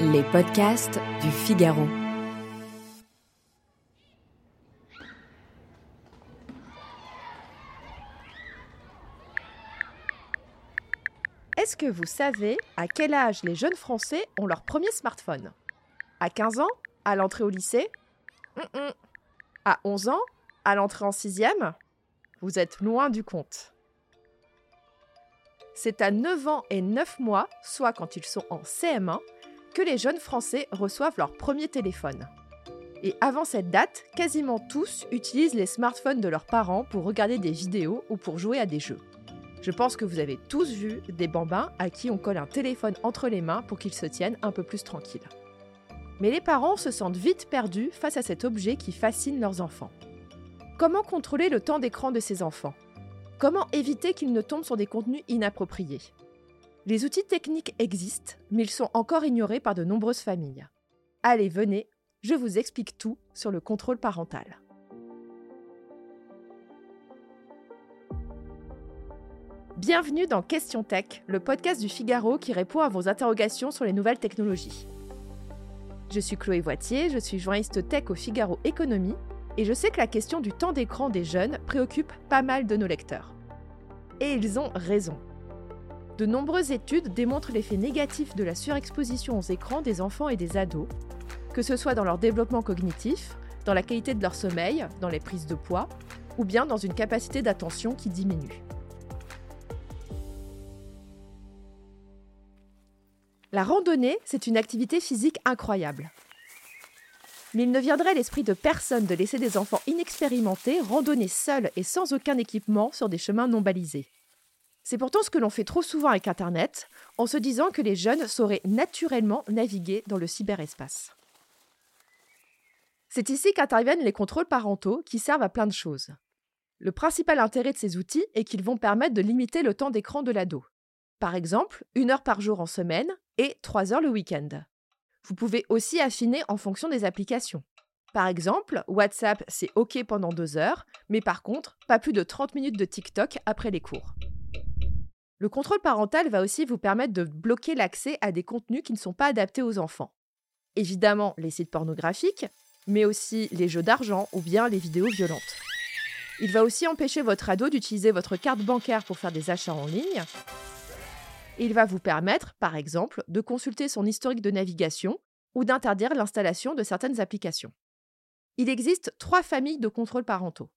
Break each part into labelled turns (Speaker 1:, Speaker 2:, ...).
Speaker 1: Les podcasts du Figaro.
Speaker 2: Est-ce que vous savez à quel âge les jeunes Français ont leur premier smartphone? À 15 ans? À l'entrée au lycée? À 11 ans? À l'entrée en sixième? Vous êtes loin du compte. C'est à 9 ans et 9 mois, soit quand ils sont en CM1, que les jeunes Français reçoivent leur premier téléphone. Et avant cette date, quasiment tous utilisent les smartphones de leurs parents pour regarder des vidéos ou pour jouer à des jeux. Je pense que vous avez tous vu des bambins à qui on colle un téléphone entre les mains pour qu'ils se tiennent un peu plus tranquilles. Mais les parents se sentent vite perdus face à cet objet qui fascine leurs enfants. Comment contrôler le temps d'écran de ces enfants? Comment éviter qu'ils ne tombent sur des contenus inappropriés? Les outils techniques existent, mais ils sont encore ignorés par de nombreuses familles. Allez, venez, je vous explique tout sur le contrôle parental. Bienvenue dans Question Tech, le podcast du Figaro qui répond à vos interrogations sur les nouvelles technologies. Je suis Chloé Voitier, je suis journaliste tech au Figaro Économie et je sais que la question du temps d'écran des jeunes préoccupe pas mal de nos lecteurs. Et ils ont raison. De nombreuses études démontrent l'effet négatif de la surexposition aux écrans des enfants et des ados, que ce soit dans leur développement cognitif, dans la qualité de leur sommeil, dans les prises de poids, ou bien dans une capacité d'attention qui diminue. La randonnée, c'est une activité physique incroyable. Mais il ne viendrait l'esprit de personne de laisser des enfants inexpérimentés randonner seuls et sans aucun équipement sur des chemins non balisés. C'est pourtant ce que l'on fait trop souvent avec Internet, en se disant que les jeunes sauraient naturellement naviguer dans le cyberespace. C'est ici qu'interviennent les contrôles parentaux qui servent à plein de choses. Le principal intérêt de ces outils est qu'ils vont permettre de limiter le temps d'écran de l'ado. Par exemple, une heure par jour en semaine et trois heures le week-end. Vous pouvez aussi affiner en fonction des applications. Par exemple, WhatsApp, c'est OK pendant deux heures, mais par contre, pas plus de 30 minutes de TikTok après les cours. Le contrôle parental va aussi vous permettre de bloquer l'accès à des contenus qui ne sont pas adaptés aux enfants. Évidemment, les sites pornographiques, mais aussi les jeux d'argent ou bien les vidéos violentes. Il va aussi empêcher votre ado d'utiliser votre carte bancaire pour faire des achats en ligne. Il va vous permettre, par exemple, de consulter son historique de navigation ou d'interdire l'installation de certaines applications. Il existe trois familles de contrôles parentaux.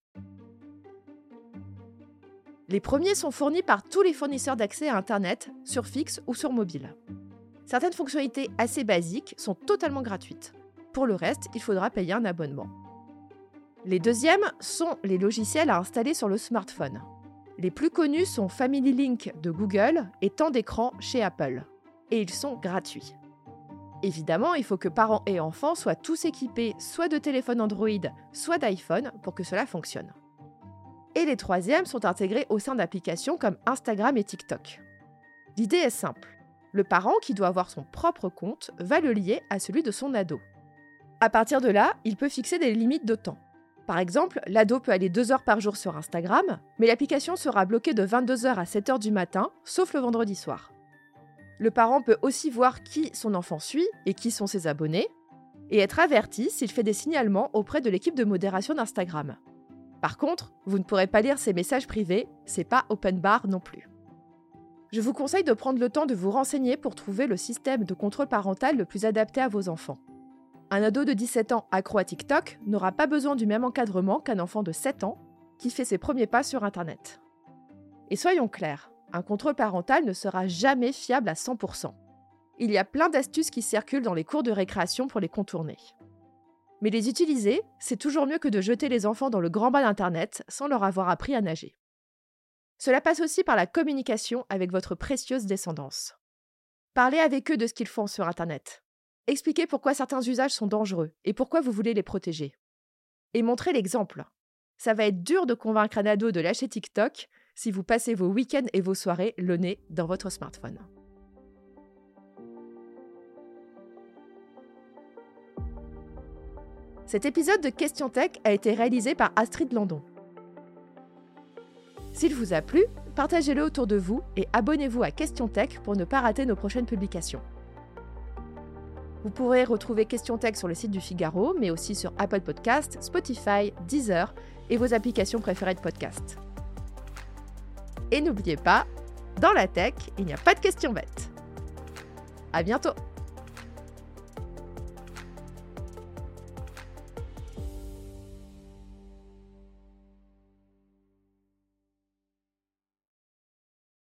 Speaker 2: Les premiers sont fournis par tous les fournisseurs d'accès à Internet, sur fixe ou sur mobile. Certaines fonctionnalités assez basiques sont totalement gratuites. Pour le reste, il faudra payer un abonnement. Les deuxièmes sont les logiciels à installer sur le smartphone. Les plus connus sont Family Link de Google et Temps d'écran chez Apple. Et ils sont gratuits. Évidemment, il faut que parents et enfants soient tous équipés soit de téléphones Android, soit d'iPhone pour que cela fonctionne. Et les troisièmes sont intégrés au sein d'applications comme Instagram et TikTok. L'idée est simple. Le parent qui doit avoir son propre compte va le lier à celui de son ado. À partir de là, il peut fixer des limites de temps. Par exemple, l'ado peut aller 2 heures par jour sur Instagram, mais l'application sera bloquée de 22h à 7h du matin, sauf le vendredi soir. Le parent peut aussi voir qui son enfant suit et qui sont ses abonnés, et être averti s'il fait des signalements auprès de l'équipe de modération d'Instagram. Par contre, vous ne pourrez pas lire ces messages privés, c'est pas open bar non plus. Je vous conseille de prendre le temps de vous renseigner pour trouver le système de contrôle parental le plus adapté à vos enfants. Un ado de 17 ans accro à TikTok n'aura pas besoin du même encadrement qu'un enfant de 7 ans qui fait ses premiers pas sur Internet. Et soyons clairs, un contrôle parental ne sera jamais fiable à 100%. Il y a plein d'astuces qui circulent dans les cours de récréation pour les contourner. Mais les utiliser, c'est toujours mieux que de jeter les enfants dans le grand bas d'Internet sans leur avoir appris à nager. Cela passe aussi par la communication avec votre précieuse descendance. Parlez avec eux de ce qu'ils font sur Internet. Expliquez pourquoi certains usages sont dangereux et pourquoi vous voulez les protéger. Et montrez l'exemple. Ça va être dur de convaincre un ado de lâcher TikTok si vous passez vos week-ends et vos soirées le nez dans votre smartphone. Cet épisode de Question Tech a été réalisé par Astrid Landon. S'il vous a plu, partagez-le autour de vous et abonnez-vous à Question Tech pour ne pas rater nos prochaines publications. Vous pourrez retrouver Question Tech sur le site du Figaro, mais aussi sur Apple Podcasts, Spotify, Deezer et vos applications préférées de podcast. Et n'oubliez pas, dans la tech, il n'y a pas de questions bêtes. À bientôt!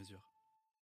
Speaker 3: mesure.